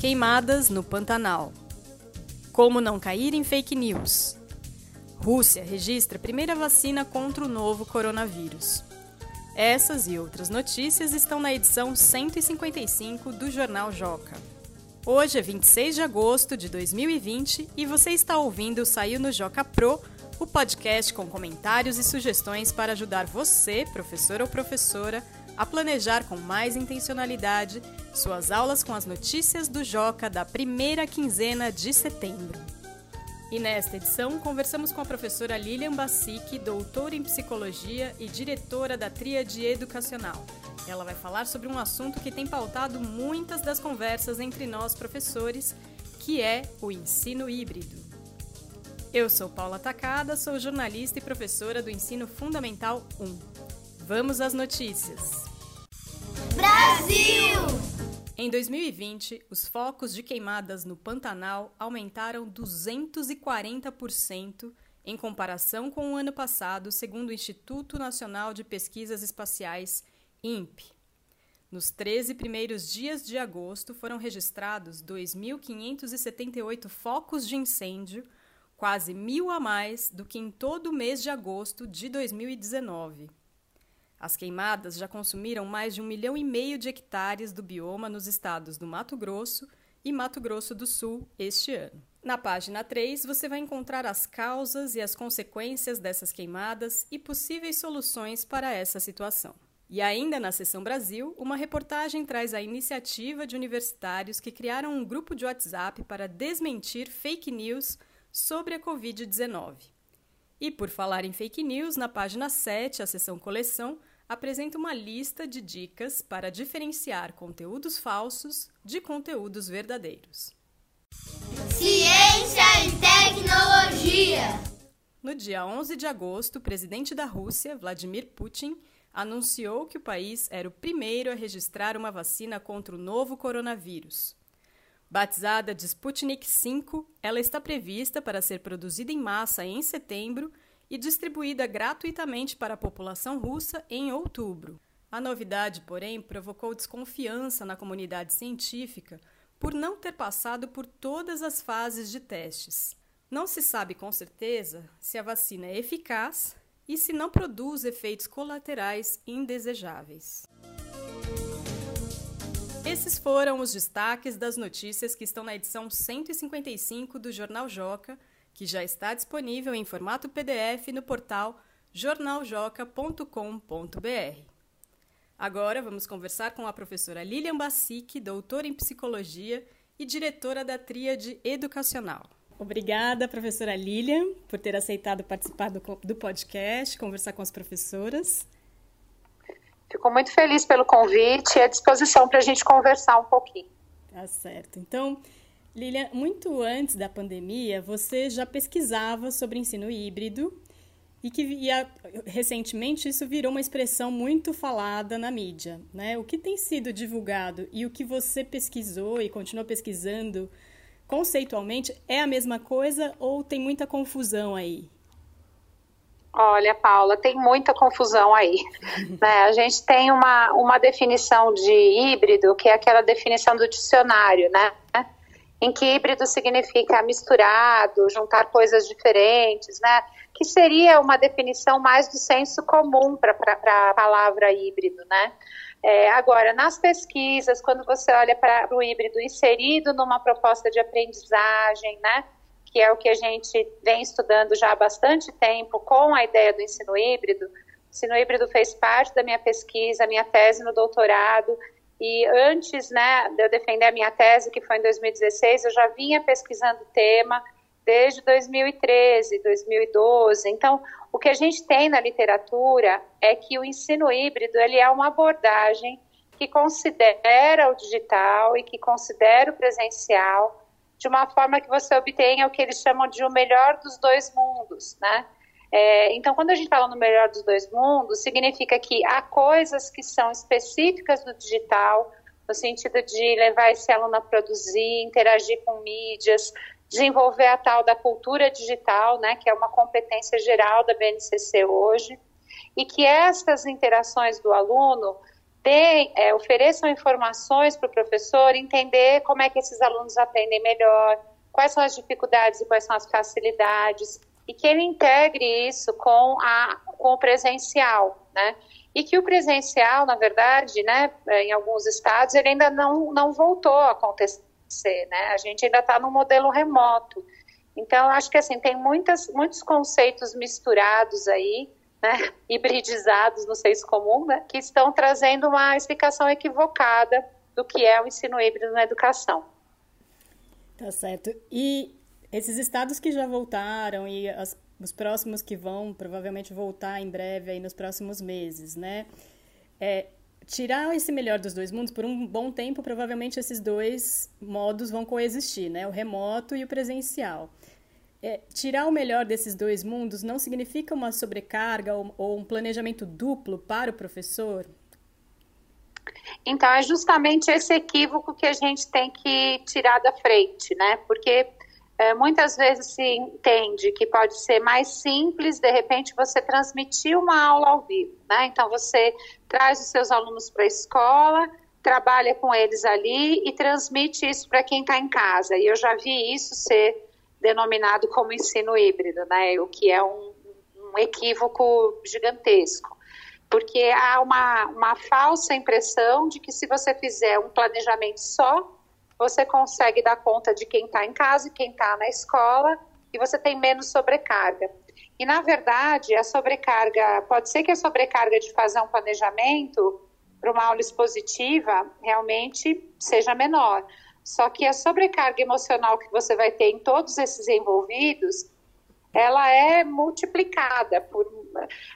Queimadas no Pantanal. Como não cair em fake news. Rússia registra primeira vacina contra o novo coronavírus. Essas e outras notícias estão na edição 155 do Jornal Joca. Hoje é 26 de agosto de 2020 e você está ouvindo o Saiu no Joca Pro, o podcast com comentários e sugestões para ajudar você, professor ou professora, a planejar com mais intencionalidade suas aulas com as notícias do Joca da primeira quinzena de setembro. E nesta edição, conversamos com a professora Lilian Bassic, doutora em psicologia e diretora da Tríade Educacional. Ela vai falar sobre um assunto que tem pautado muitas das conversas entre nós professores, que é o ensino híbrido. Eu sou Paula Tacada, sou jornalista e professora do Ensino Fundamental 1. Vamos às notícias. Brasil! Em 2020, os focos de queimadas no Pantanal aumentaram 240% em comparação com o ano passado, segundo o Instituto Nacional de Pesquisas Espaciais, INPE. Nos 13 primeiros dias de agosto foram registrados 2.578 focos de incêndio, quase mil a mais do que em todo o mês de agosto de 2019. As queimadas já consumiram mais de um milhão e meio de hectares do bioma nos estados do Mato Grosso e Mato Grosso do Sul este ano. Na página 3, você vai encontrar as causas e as consequências dessas queimadas e possíveis soluções para essa situação. E ainda na seção Brasil, uma reportagem traz a iniciativa de universitários que criaram um grupo de WhatsApp para desmentir fake news sobre a Covid-19. E por falar em fake news, na página 7, a seção Coleção, apresenta uma lista de dicas para diferenciar conteúdos falsos de conteúdos verdadeiros. Ciência e tecnologia. No dia 11 de agosto, o presidente da Rússia, Vladimir Putin, anunciou que o país era o primeiro a registrar uma vacina contra o novo coronavírus. Batizada de Sputnik V, ela está prevista para ser produzida em massa em setembro e distribuída gratuitamente para a população russa em outubro. A novidade, porém, provocou desconfiança na comunidade científica por não ter passado por todas as fases de testes. Não se sabe com certeza se a vacina é eficaz e se não produz efeitos colaterais indesejáveis. Esses foram os destaques das notícias que estão na edição 155 do Jornal Joca que já está disponível em formato PDF no portal jornaljoca.com.br. Agora vamos conversar com a professora Lilian Bassic, doutora em psicologia e diretora da Tríade Educacional. Obrigada, professora Lilian, por ter aceitado participar do, do podcast, conversar com as professoras. Fico muito feliz pelo convite e à disposição para a gente conversar um pouquinho. Tá certo. Então, Lilian, muito antes da pandemia, você já pesquisava sobre ensino híbrido e que via, recentemente isso virou uma expressão muito falada na mídia. Né? O que tem sido divulgado e o que você pesquisou e continua pesquisando conceitualmente é a mesma coisa ou tem muita confusão aí? Olha, Paula, tem muita confusão aí. né? A gente tem uma, uma definição de híbrido, que é aquela definição do dicionário, né? Em que híbrido significa misturado, juntar coisas diferentes, né? Que seria uma definição mais do senso comum para a palavra híbrido, né? É, agora, nas pesquisas, quando você olha para o híbrido inserido numa proposta de aprendizagem, né? Que é o que a gente vem estudando já há bastante tempo com a ideia do ensino híbrido. O ensino híbrido fez parte da minha pesquisa, minha tese no doutorado, e antes né, de eu defender a minha tese, que foi em 2016, eu já vinha pesquisando o tema desde 2013, 2012. Então, o que a gente tem na literatura é que o ensino híbrido ele é uma abordagem que considera o digital e que considera o presencial de uma forma que você obtenha o que eles chamam de o melhor dos dois mundos, né? É, então, quando a gente fala no melhor dos dois mundos, significa que há coisas que são específicas do digital, no sentido de levar esse aluno a produzir, interagir com mídias, desenvolver a tal da cultura digital, né, que é uma competência geral da BNCC hoje, e que essas interações do aluno dê, é, ofereçam informações para o professor entender como é que esses alunos aprendem melhor, quais são as dificuldades e quais são as facilidades, e que ele integre isso com, a, com o presencial, né? E que o presencial, na verdade, né, em alguns estados, ele ainda não, não voltou a acontecer, né? A gente ainda está no modelo remoto. Então, acho que assim, tem muitas, muitos conceitos misturados aí, né, hibridizados no senso comum, né, que estão trazendo uma explicação equivocada do que é o ensino híbrido na educação. Tá certo. E esses estados que já voltaram e as, os próximos que vão provavelmente voltar em breve aí nos próximos meses, né? É, tirar esse melhor dos dois mundos por um bom tempo, provavelmente esses dois modos vão coexistir, né? O remoto e o presencial. É, tirar o melhor desses dois mundos não significa uma sobrecarga ou, ou um planejamento duplo para o professor? Então, é justamente esse equívoco que a gente tem que tirar da frente, né? Porque é, muitas vezes se entende que pode ser mais simples, de repente, você transmitir uma aula ao vivo, né? Então, você traz os seus alunos para a escola, trabalha com eles ali e transmite isso para quem está em casa. E eu já vi isso ser denominado como ensino híbrido, né? O que é um, um equívoco gigantesco. Porque há uma, uma falsa impressão de que se você fizer um planejamento só, você consegue dar conta de quem está em casa e quem está na escola e você tem menos sobrecarga. E, na verdade, a sobrecarga, pode ser que a sobrecarga de fazer um planejamento para uma aula expositiva realmente seja menor. Só que a sobrecarga emocional que você vai ter em todos esses envolvidos, ela é multiplicada por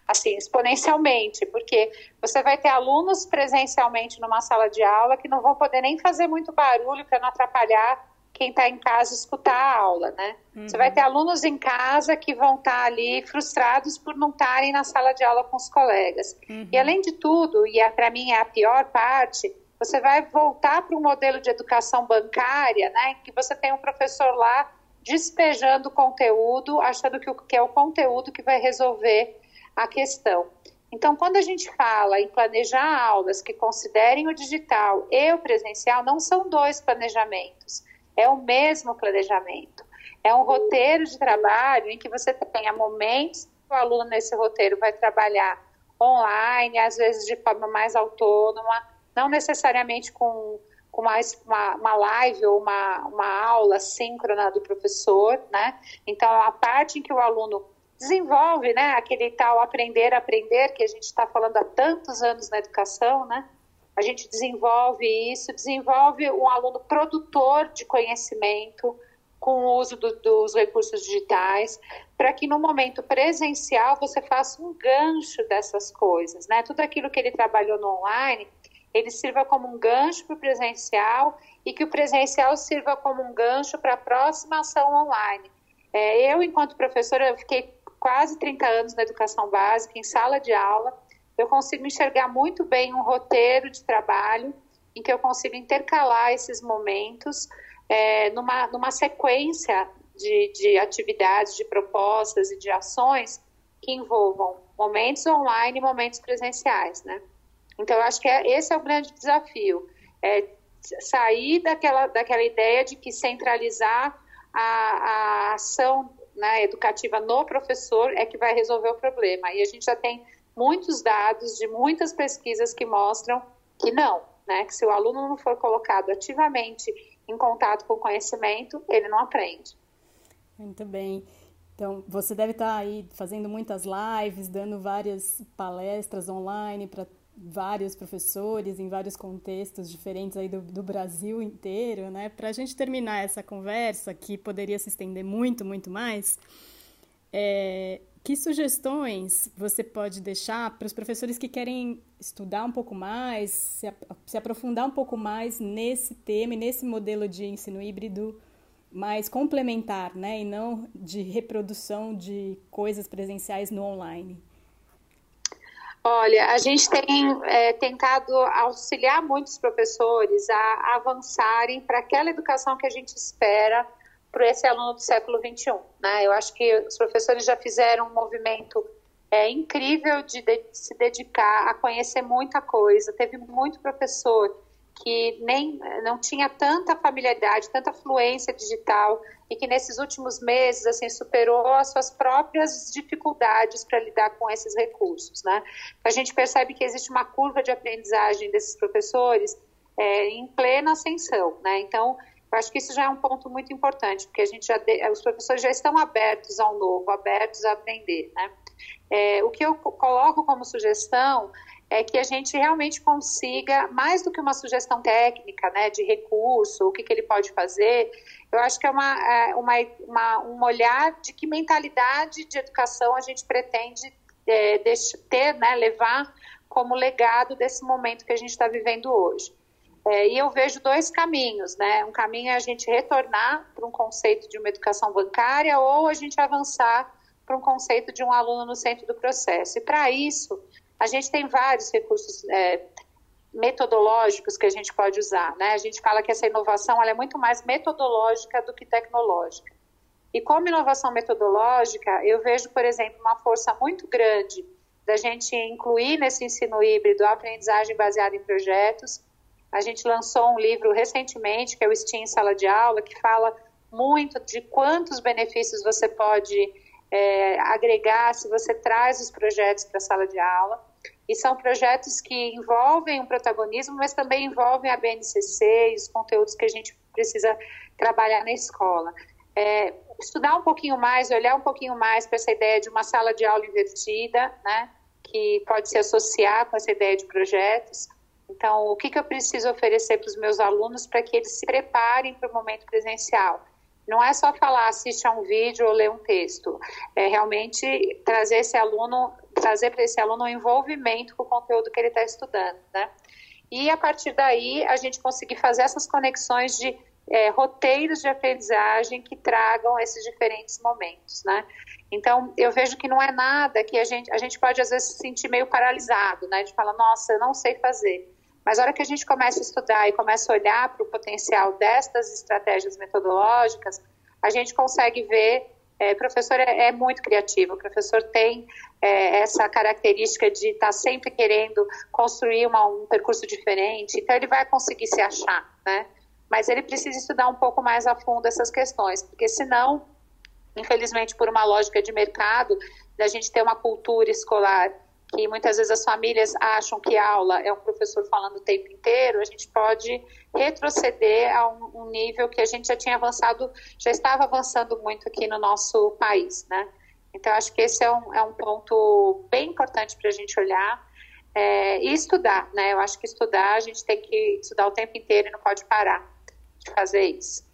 assim exponencialmente, porque você vai ter alunos presencialmente numa sala de aula que não vão poder nem fazer muito barulho para não atrapalhar quem está em casa escutar a aula, né? Uhum. Você vai ter alunos em casa que vão estar tá ali frustrados por não estarem na sala de aula com os colegas. Uhum. E além de tudo, e é, para mim é a pior parte, você vai voltar para um modelo de educação bancária, né, que você tem um professor lá despejando conteúdo, achando que, o, que é o conteúdo que vai resolver a questão. Então, quando a gente fala em planejar aulas que considerem o digital e o presencial, não são dois planejamentos, é o mesmo planejamento. É um roteiro de trabalho em que você tenha momentos que o aluno nesse roteiro vai trabalhar online, às vezes de forma mais autônoma, não necessariamente com, com mais uma, uma live ou uma, uma aula síncrona do professor, né? Então, a parte em que o aluno desenvolve, né, aquele tal aprender, aprender, que a gente está falando há tantos anos na educação, né? A gente desenvolve isso, desenvolve um aluno produtor de conhecimento com o uso do, dos recursos digitais, para que no momento presencial você faça um gancho dessas coisas, né? Tudo aquilo que ele trabalhou no online, ele sirva como um gancho para o presencial e que o presencial sirva como um gancho para a próxima ação online. É, eu, enquanto professora, eu fiquei quase 30 anos na educação básica, em sala de aula, eu consigo enxergar muito bem um roteiro de trabalho em que eu consigo intercalar esses momentos é, numa, numa sequência de, de atividades, de propostas e de ações que envolvam momentos online e momentos presenciais, né? Então, eu acho que é, esse é o grande desafio, é sair daquela, daquela ideia de que centralizar a, a ação né, educativa no professor é que vai resolver o problema. E a gente já tem muitos dados de muitas pesquisas que mostram que não, né, que se o aluno não for colocado ativamente em contato com o conhecimento, ele não aprende. Muito bem. Então, você deve estar aí fazendo muitas lives, dando várias palestras online para vários professores em vários contextos diferentes aí do, do Brasil inteiro, né? Para a gente terminar essa conversa, que poderia se estender muito, muito mais, é, que sugestões você pode deixar para os professores que querem estudar um pouco mais, se, se aprofundar um pouco mais nesse tema e nesse modelo de ensino híbrido mais complementar, né? E não de reprodução de coisas presenciais no online? Olha, a gente tem é, tentado auxiliar muitos professores a avançarem para aquela educação que a gente espera para esse aluno do século XXI. Né? Eu acho que os professores já fizeram um movimento é incrível de, de, se dedicar a conhecer muita coisa. Teve muito professor que nem não tinha tanta familiaridade, tanta fluência digital e que nesses últimos meses assim superou as suas próprias dificuldades para lidar com esses recursos, né? A gente percebe que existe uma curva de aprendizagem desses professores é, em plena ascensão, né? Então, eu acho que isso já é um ponto muito importante, porque a gente já os professores já estão abertos ao novo, abertos a aprender, né? É, o que eu coloco como sugestão é que a gente realmente consiga, mais do que uma sugestão técnica, né, de recurso, o que, que ele pode fazer, eu acho que é uma, é, uma, uma, um olhar de que mentalidade de educação a gente pretende é, ter, né, levar como legado desse momento que a gente está vivendo hoje. É, e eu vejo dois caminhos, né? Um caminho é a gente retornar para um conceito de uma educação bancária ou a gente avançar para um conceito de um aluno no centro do processo. E para isso, a gente tem vários recursos é, metodológicos que a gente pode usar. Né? A gente fala que essa inovação é muito mais metodológica do que tecnológica. E como inovação metodológica, eu vejo, por exemplo, uma força muito grande da gente incluir nesse ensino híbrido a aprendizagem baseada em projetos. A gente lançou um livro recentemente, que é o STEAM Sala de Aula, que fala muito de quantos benefícios você pode é, agregar se você traz os projetos para a sala de aula. E são projetos que envolvem o protagonismo, mas também envolvem a BNCC e os conteúdos que a gente precisa trabalhar na escola. É, estudar um pouquinho mais, olhar um pouquinho mais para essa ideia de uma sala de aula invertida, né, que pode se associar com essa ideia de projetos. Então, o que, que eu preciso oferecer para os meus alunos para que eles se preparem para o momento presencial? Não é só falar, assiste a um vídeo ou ler um texto. É realmente trazer esse aluno, trazer para esse aluno um envolvimento com o conteúdo que ele está estudando, né? E a partir daí a gente conseguir fazer essas conexões de é, roteiros de aprendizagem que tragam esses diferentes momentos, né? Então, eu vejo que não é nada que a gente, a gente pode às vezes se sentir meio paralisado, né? De falar, nossa, eu não sei fazer. Mas a hora que a gente começa a estudar e começa a olhar para o potencial destas estratégias metodológicas, a gente consegue ver. É, professor é, é, muito criativo, o professor tem é, essa característica de estar tá sempre querendo construir uma, um percurso diferente, então ele vai conseguir se achar, né? Mas ele precisa estudar um pouco mais a fundo essas questões, porque senão, infelizmente, por uma lógica de mercado, da gente ter uma cultura escolar que muitas vezes as famílias acham que aula é um professor falando o tempo inteiro, a gente pode retroceder a um, um nível que a gente já tinha avançado, já estava avançando muito aqui no nosso país, né? Então, acho que esse é um, é um ponto bem importante para a gente olhar é, e estudar, né? Eu acho que estudar, a gente tem que estudar o tempo inteiro e não pode parar de fazer isso.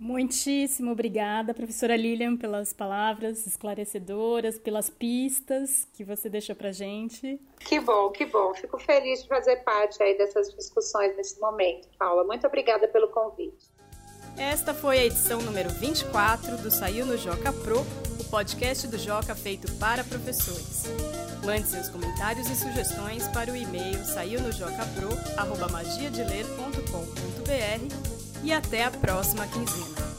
Muitíssimo obrigada, professora Lilian, pelas palavras esclarecedoras, pelas pistas que você deixou para gente. Que bom, que bom. Fico feliz de fazer parte aí dessas discussões nesse momento, Paula. Muito obrigada pelo convite. Esta foi a edição número 24 do Saiu no Joca Pro, o podcast do Joca feito para professores. Mande seus comentários e sugestões para o e-mail saiunojocapro@magiadeler.com.br e até a próxima quinzena.